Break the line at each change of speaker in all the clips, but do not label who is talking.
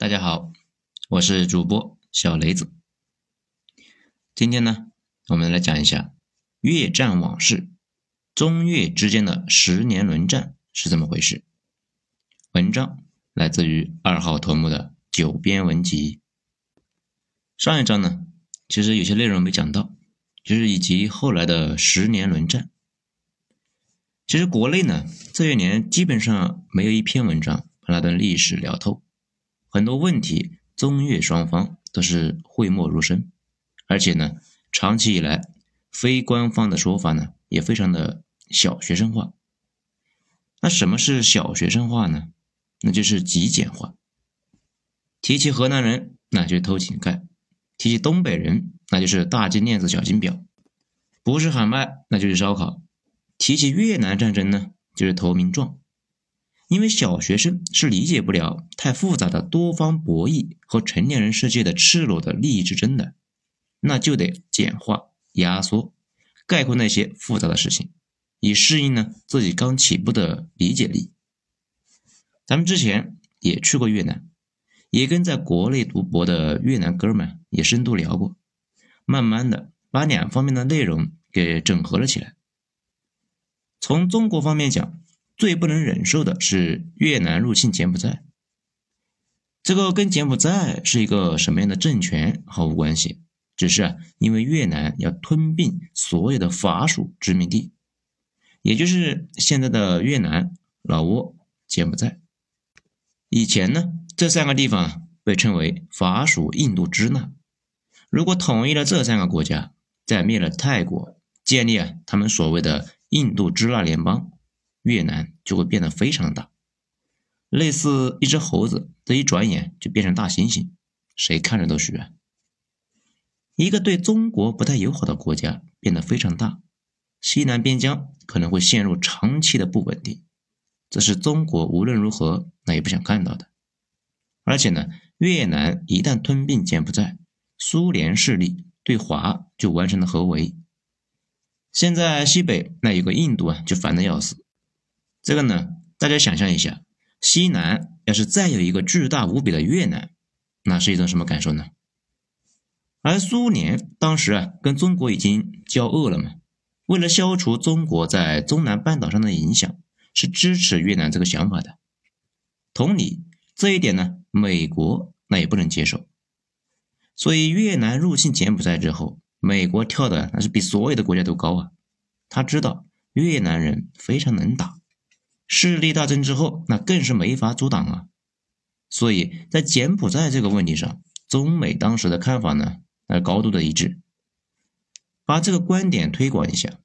大家好，我是主播小雷子。今天呢，我们来讲一下越战往事，中越之间的十年轮战是怎么回事。文章来自于二号头目的九编文集。上一章呢，其实有些内容没讲到，就是以及后来的十年轮战。其实国内呢，这些年基本上没有一篇文章把那段历史聊透。很多问题，中越双方都是讳莫如深，而且呢，长期以来，非官方的说法呢也非常的小学生化。那什么是小学生化呢？那就是极简化。提起河南人，那就偷井盖；提起东北人，那就是大金链子、小金表；不是喊麦，那就是烧烤；提起越南战争呢，就是投名状。因为小学生是理解不了太复杂的多方博弈和成年人世界的赤裸的利益之争的，那就得简化、压缩、概括那些复杂的事情，以适应呢自己刚起步的理解力。咱们之前也去过越南，也跟在国内读博的越南哥们也深度聊过，慢慢的把两方面的内容给整合了起来。从中国方面讲。最不能忍受的是越南入侵柬埔寨，这个跟柬埔寨是一个什么样的政权毫无关系，只是啊，因为越南要吞并所有的法属殖民地，也就是现在的越南、老挝、柬埔寨。以前呢，这三个地方被称为法属印度支那。如果统一了这三个国家，再灭了泰国，建立啊他们所谓的印度支那联邦。越南就会变得非常大，类似一只猴子，这一转眼就变成大猩猩，谁看着都虚啊！一个对中国不太友好的国家变得非常大，西南边疆可能会陷入长期的不稳定，这是中国无论如何那也不想看到的。而且呢，越南一旦吞并柬埔寨，苏联势力对华就完成了合围。现在西北那有个印度啊，就烦得要死。这个呢，大家想象一下，西南要是再有一个巨大无比的越南，那是一种什么感受呢？而苏联当时啊，跟中国已经交恶了嘛，为了消除中国在中南半岛上的影响，是支持越南这个想法的。同理，这一点呢，美国那也不能接受。所以越南入侵柬埔寨之后，美国跳的那是比所有的国家都高啊。他知道越南人非常能打。势力大增之后，那更是没法阻挡啊！所以在柬埔寨这个问题上，中美当时的看法呢，那高度的一致。把这个观点推广一下，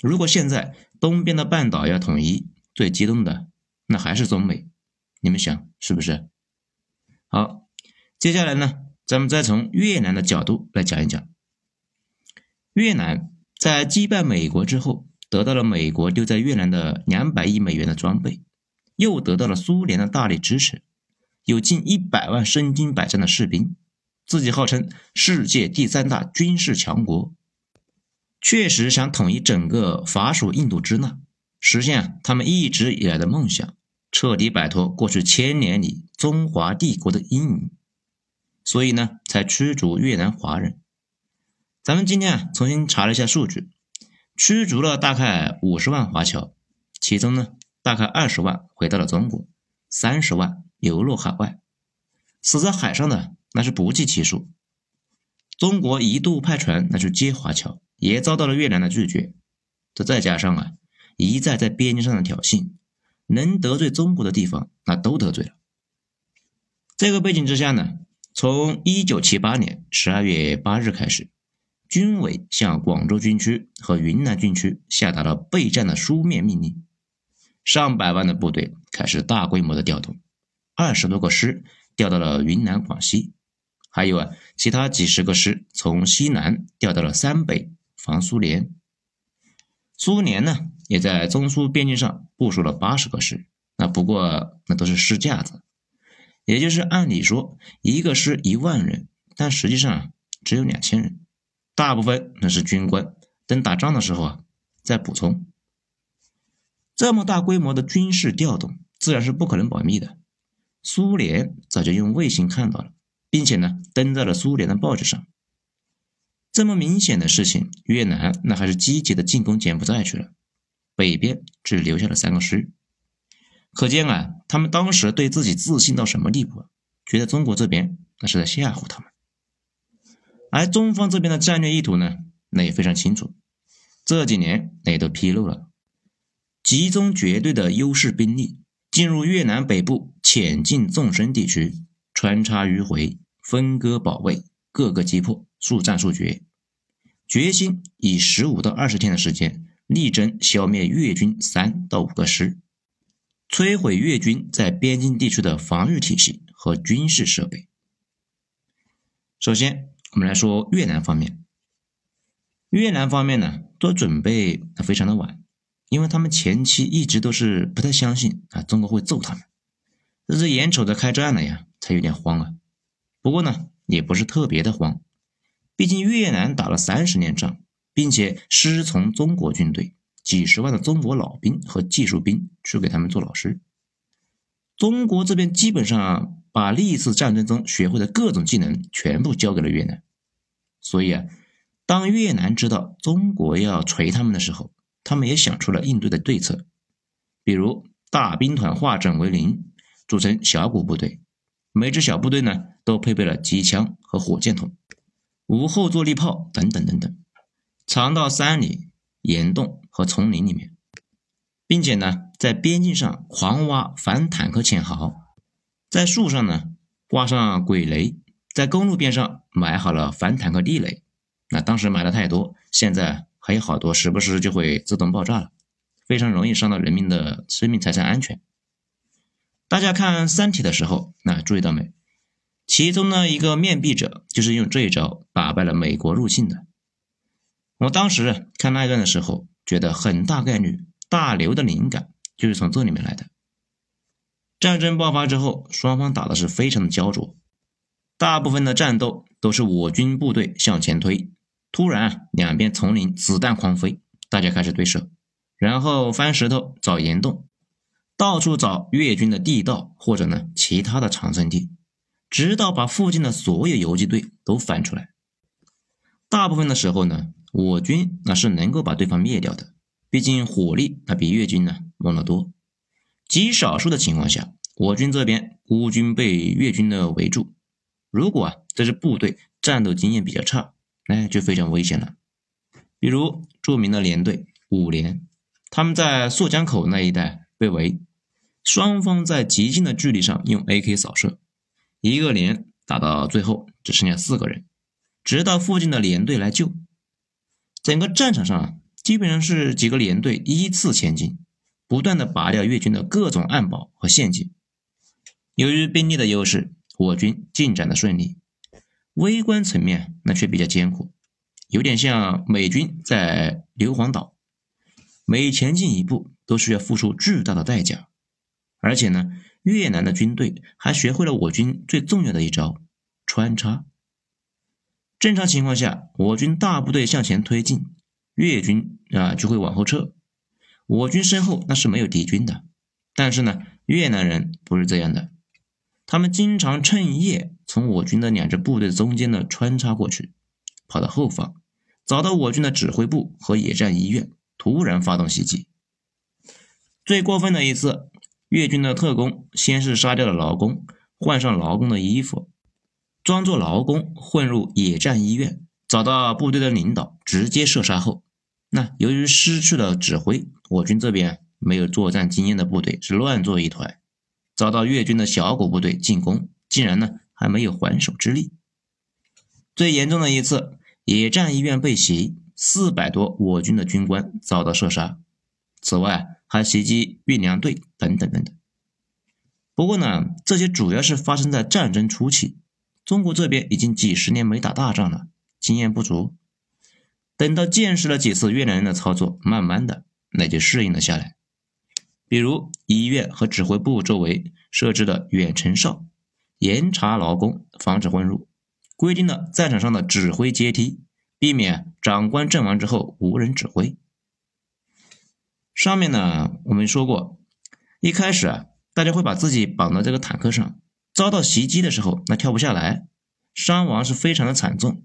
如果现在东边的半岛要统一，最激动的那还是中美，你们想是不是？好，接下来呢，咱们再从越南的角度来讲一讲，越南在击败美国之后。得到了美国丢在越南的两百亿美元的装备，又得到了苏联的大力支持，有近一百万身经百战的士兵，自己号称世界第三大军事强国，确实想统一整个法属印度支那，实现他们一直以来的梦想，彻底摆脱过去千年里中华帝国的阴影，所以呢，才驱逐越南华人。咱们今天啊，重新查了一下数据。驱逐了大概五十万华侨，其中呢，大概二十万回到了中国，三十万流落海外，死在海上的那是不计其数。中国一度派船那去接华侨，也遭到了越南的拒绝。这再加上啊，一再在边境上的挑衅，能得罪中国的地方那都得罪了。这个背景之下呢，从一九七八年十二月八日开始。军委向广州军区和云南军区下达了备战的书面命令，上百万的部队开始大规模的调动，二十多个师调到了云南、广西，还有啊，其他几十个师从西南调到了三北防苏联。苏联呢，也在中苏边境上部署了八十个师，那不过那都是师架子，也就是按理说一个师一万人，但实际上只有两千人。大部分那是军官，等打仗的时候啊再补充。这么大规模的军事调动，自然是不可能保密的。苏联早就用卫星看到了，并且呢登在了苏联的报纸上。这么明显的事情，越南那还是积极的进攻柬埔寨去了，北边只留下了三个师。可见啊，他们当时对自己自信到什么地步啊？觉得中国这边那是在吓唬他们。而中方这边的战略意图呢，那也非常清楚，这几年那也都披露了，集中绝对的优势兵力进入越南北部浅近纵深地区，穿插迂回，分割保卫，各个击破，速战速决，决心以十五到二十天的时间，力争消灭越军三到五个师。摧毁越军在边境地区的防御体系和军事设备。首先，我们来说越南方面。越南方面呢，做准备非常的晚，因为他们前期一直都是不太相信啊，中国会揍他们，这是眼瞅着开战了呀，才有点慌啊。不过呢，也不是特别的慌，毕竟越南打了三十年仗，并且师从中国军队。几十万的中国老兵和技术兵去给他们做老师，中国这边基本上把历次战争中学会的各种技能全部交给了越南，所以啊，当越南知道中国要锤他们的时候，他们也想出了应对的对策，比如大兵团化整为零，组成小股部队，每支小部队呢都配备了机枪和火箭筒、无后坐力炮等等等等，藏到山里。岩洞和丛林里面，并且呢，在边境上狂挖反坦克堑壕，在树上呢挂上鬼雷，在公路边上埋好了反坦克地雷。那当时埋的太多，现在还有好多，时不时就会自动爆炸了，非常容易伤到人民的生命财产安全。大家看《三体》的时候，那注意到没？其中呢一个面壁者就是用这一招打败了美国入侵的。我当时看那一段的时候，觉得很大概率大刘的灵感就是从这里面来的。战争爆发之后，双方打的是非常的焦灼，大部分的战斗都是我军部队向前推，突然两边丛林子弹狂飞，大家开始对射，然后翻石头找岩洞，到处找越军的地道或者呢其他的藏身地，直到把附近的所有游击队都翻出来。大部分的时候呢。我军那是能够把对方灭掉的，毕竟火力那比越军呢猛得多。极少数的情况下，我军这边孤军被越军的围住，如果啊这支部队战斗经验比较差，那就非常危险了。比如著名的连队五连，他们在溯江口那一带被围，双方在极近的距离上用 AK 扫射，一个连打到最后只剩下四个人，直到附近的连队来救。整个战场上啊基本上是几个连队依次前进，不断的拔掉越军的各种暗堡和陷阱。由于兵力的优势，我军进展的顺利。微观层面那却比较艰苦，有点像美军在硫磺岛，每前进一步都需要付出巨大的代价。而且呢，越南的军队还学会了我军最重要的一招穿插。正常情况下，我军大部队向前推进，越军啊就会往后撤。我军身后那是没有敌军的。但是呢，越南人不是这样的，他们经常趁夜从我军的两支部队中间呢穿插过去，跑到后方，找到我军的指挥部和野战医院，突然发动袭击。最过分的一次，越军的特工先是杀掉了劳工，换上劳工的衣服。装作劳工混入野战医院，找到部队的领导，直接射杀后，那由于失去了指挥，我军这边没有作战经验的部队是乱作一团，遭到越军的小股部队进攻，竟然呢还没有还手之力。最严重的一次，野战医院被袭，四百多我军的军官遭到射杀。此外还袭击运粮队等等等等。不过呢，这些主要是发生在战争初期。中国这边已经几十年没打大仗了，经验不足。等到见识了几次越南人的操作，慢慢的那就适应了下来。比如医院和指挥部周围设置了远程哨，严查劳工，防止混入；规定了战场上的指挥阶梯，避免长官阵亡之后无人指挥。上面呢，我们说过，一开始啊，大家会把自己绑到这个坦克上。遭到袭击的时候，那跳不下来，伤亡是非常的惨重。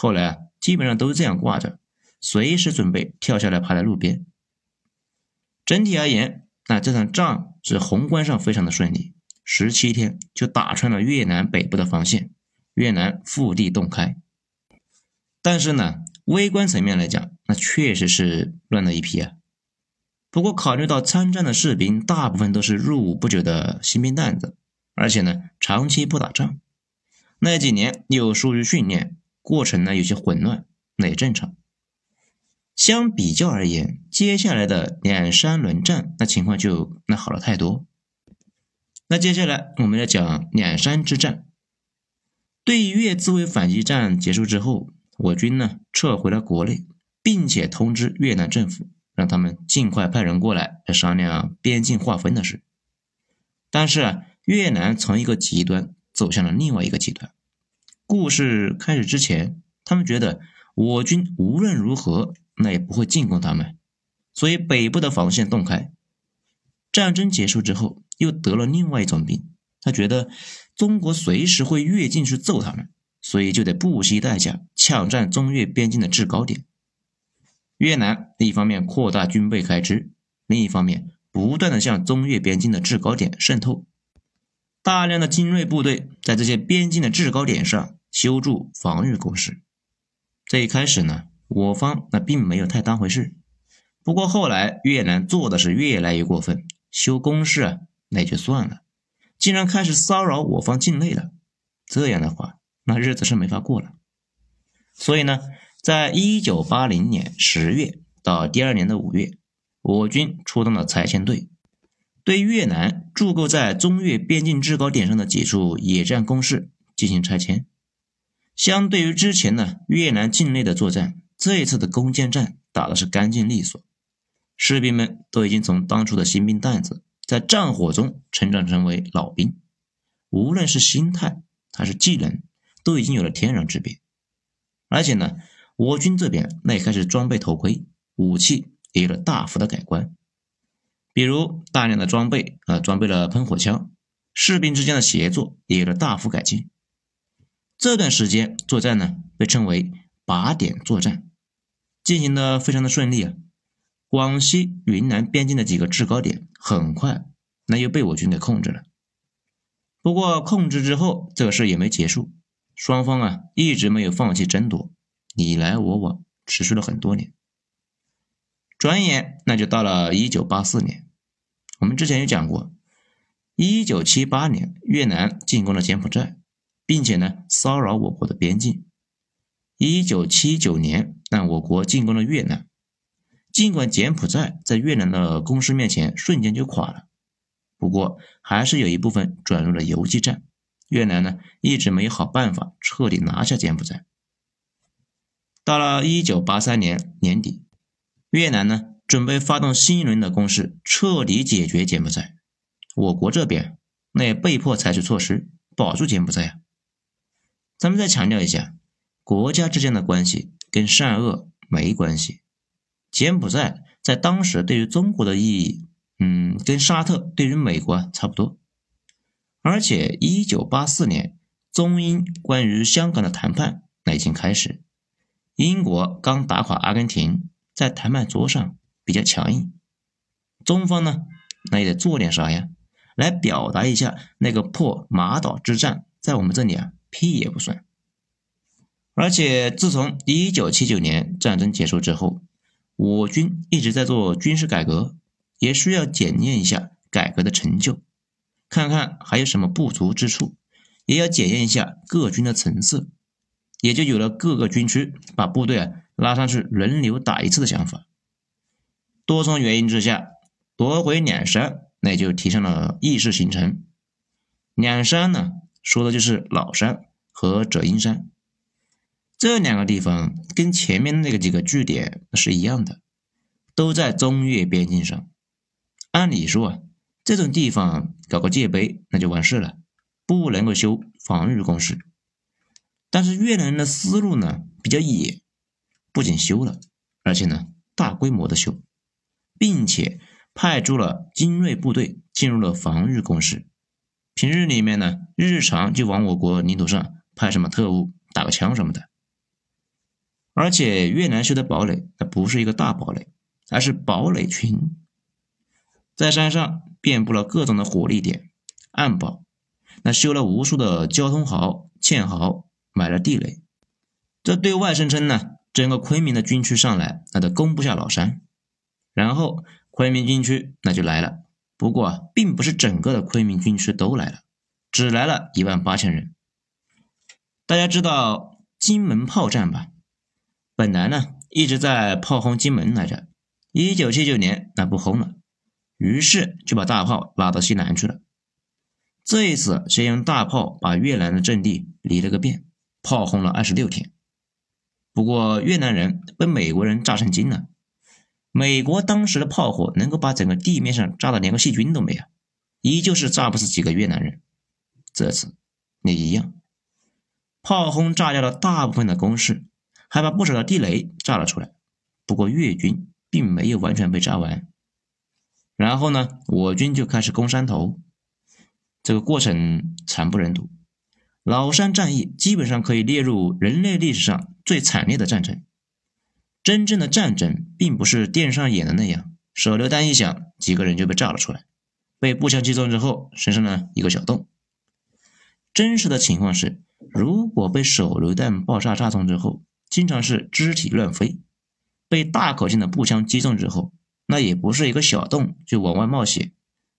后来啊，基本上都是这样挂着，随时准备跳下来趴在路边。整体而言，那这场仗是宏观上非常的顺利，十七天就打穿了越南北部的防线，越南腹地洞开。但是呢，微观层面来讲，那确实是乱了一批啊。不过考虑到参战的士兵大部分都是入伍不久的新兵蛋子，而且呢长期不打仗，那几年又疏于训练，过程呢有些混乱，那也正常。相比较而言，接下来的两山轮战那情况就那好了太多。那接下来我们要讲两山之战。对越自卫反击战结束之后，我军呢撤回了国内，并且通知越南政府，让他们尽快派人过来来商量边境划分的事。但是啊，越南从一个极端走向了另外一个极端。故事开始之前，他们觉得我军无论如何。那也不会进攻他们，所以北部的防线洞开。战争结束之后，又得了另外一种病，他觉得中国随时会越境去揍他们，所以就得不惜代价抢占中越边境的制高点。越南一方面扩大军备开支，另一方面不断的向中越边境的制高点渗透，大量的精锐部队在这些边境的制高点上修筑防御工事。这一开始呢。我方那并没有太当回事，不过后来越南做的是越来越过分，修工事啊那就算了，竟然开始骚扰我方境内了。这样的话，那日子是没法过了。所以呢，在一九八零年十月到第二年的五月，我军出动了拆迁队，对越南驻构在中越边境制高点上的几处野战工事进行拆迁。相对于之前呢，越南境内的作战。这一次的攻坚战打的是干净利索，士兵们都已经从当初的新兵蛋子，在战火中成长成为老兵，无论是心态还是技能，都已经有了天壤之别。而且呢，我军这边那也开始装备头盔，武器也有了大幅的改观，比如大量的装备啊，装备了喷火枪，士兵之间的协作也有了大幅改进。这段时间作战呢，被称为靶点作战。进行的非常的顺利啊！广西、云南边境的几个制高点很快那又被我军给控制了。不过控制之后，这个事也没结束，双方啊一直没有放弃争夺，你来我往，持续了很多年。转眼那就到了一九八四年，我们之前有讲过，一九七八年越南进攻了柬埔寨，并且呢骚扰我国的边境。一九七九年，那我国进攻了越南。尽管柬埔寨在越南的攻势面前瞬间就垮了，不过还是有一部分转入了游击战。越南呢，一直没有好办法彻底拿下柬埔寨。到了一九八三年年底，越南呢准备发动新一轮的攻势，彻底解决柬埔寨。我国这边那也被迫采取措施保住柬埔寨啊。咱们再强调一下。国家之间的关系跟善恶没关系。柬埔寨在当时对于中国的意义，嗯，跟沙特对于美国差不多。而且，一九八四年中英关于香港的谈判那已经开始，英国刚打垮阿根廷，在谈判桌上比较强硬。中方呢，那也得做点啥呀，来表达一下那个破马岛之战，在我们这里啊，屁也不算。而且，自从一九七九年战争结束之后，我军一直在做军事改革，也需要检验一下改革的成就，看看还有什么不足之处，也要检验一下各军的层次，也就有了各个军区把部队啊拉上去轮流打一次的想法。多重原因之下，夺回两山，那就提上了意识形成。两山呢，说的就是老山和者阴山。这两个地方跟前面那个几个据点是一样的，都在中越边境上。按理说啊，这种地方搞个界碑那就完事了，不能够修防御工事。但是越南人的思路呢比较野，不仅修了，而且呢大规模的修，并且派出了精锐部队进入了防御工事，平日里面呢，日常就往我国领土上派什么特务打个枪什么的。而且越南修的堡垒，它不是一个大堡垒，而是堡垒群，在山上遍布了各种的火力点、暗堡，那修了无数的交通壕、堑壕，埋了地雷。这对外声称呢，整个昆明的军区上来，那都攻不下老山。然后昆明军区那就来了。不过，并不是整个的昆明军区都来了，只来了一万八千人。大家知道金门炮战吧？本来呢一直在炮轰金门来着，一九七九年那不轰了，于是就把大炮拉到西南去了。这一次先用大炮把越南的阵地离了个遍，炮轰了二十六天。不过越南人被美国人炸成精了。美国当时的炮火能够把整个地面上炸的连个细菌都没有，依旧是炸不死几个越南人。这次也一样，炮轰炸掉了大部分的工事，还把不少的地雷炸了出来。不过越军并没有完全被炸完。然后呢，我军就开始攻山头，这个过程惨不忍睹。老山战役基本上可以列入人类历史上最惨烈的战争。真正的战争并不是电视上演的那样，手榴弹一响，几个人就被炸了出来，被步枪击中之后，身上呢一个小洞。真实的情况是，如果被手榴弹爆炸炸中之后，经常是肢体乱飞；被大口径的步枪击中之后，那也不是一个小洞就往外冒血，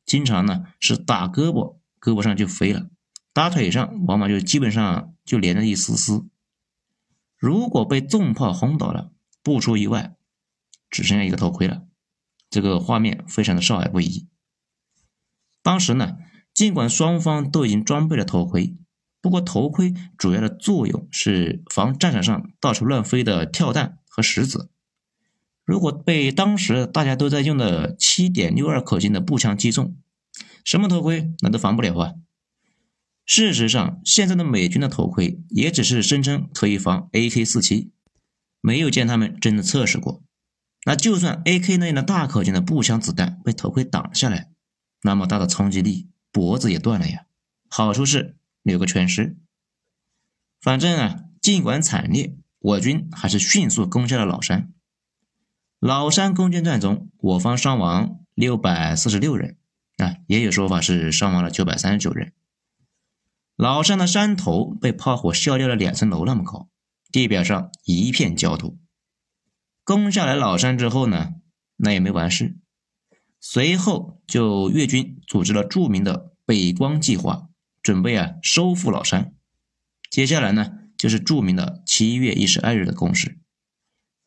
经常呢是打胳膊，胳膊上就飞了；打腿上，往往就基本上就连着一丝丝。如果被重炮轰倒了，不出意外，只剩下一个头盔了。这个画面非常的少儿不宜。当时呢，尽管双方都已经装备了头盔，不过头盔主要的作用是防战场上到处乱飞的跳弹和石子。如果被当时大家都在用的七点六二口径的步枪击中，什么头盔那都防不了啊。事实上，现在的美军的头盔也只是声称可以防 AK 四七。没有见他们真的测试过，那就算 A.K. 那样的大口径的步枪子弹被头盔挡下来，那么大的冲击力，脖子也断了呀。好处是留个全尸。反正啊，尽管惨烈，我军还是迅速攻下了老山。老山攻坚战中，我方伤亡六百四十六人，啊，也有说法是伤亡了九百三十九人。老山的山头被炮火削掉了两层楼那么高。地表上一片焦土。攻下来老山之后呢，那也没完事。随后就越军组织了著名的北光计划，准备啊收复老山。接下来呢，就是著名的七月一十二日的攻势。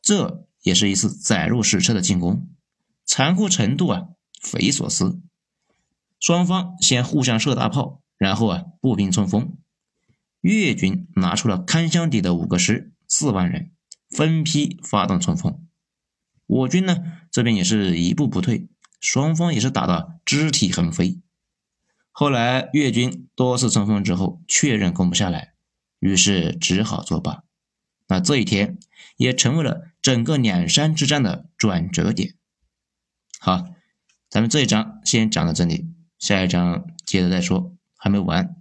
这也是一次载入史册的进攻，残酷程度啊匪夷所思。双方先互相射大炮，然后啊步兵冲锋。越军拿出了看箱底的五个师，四万人，分批发动冲锋。我军呢，这边也是一步不退，双方也是打得肢体横飞。后来越军多次冲锋之后，确认攻不下来，于是只好作罢。那这一天也成为了整个两山之战的转折点。好，咱们这一章先讲到这里，下一章接着再说，还没完。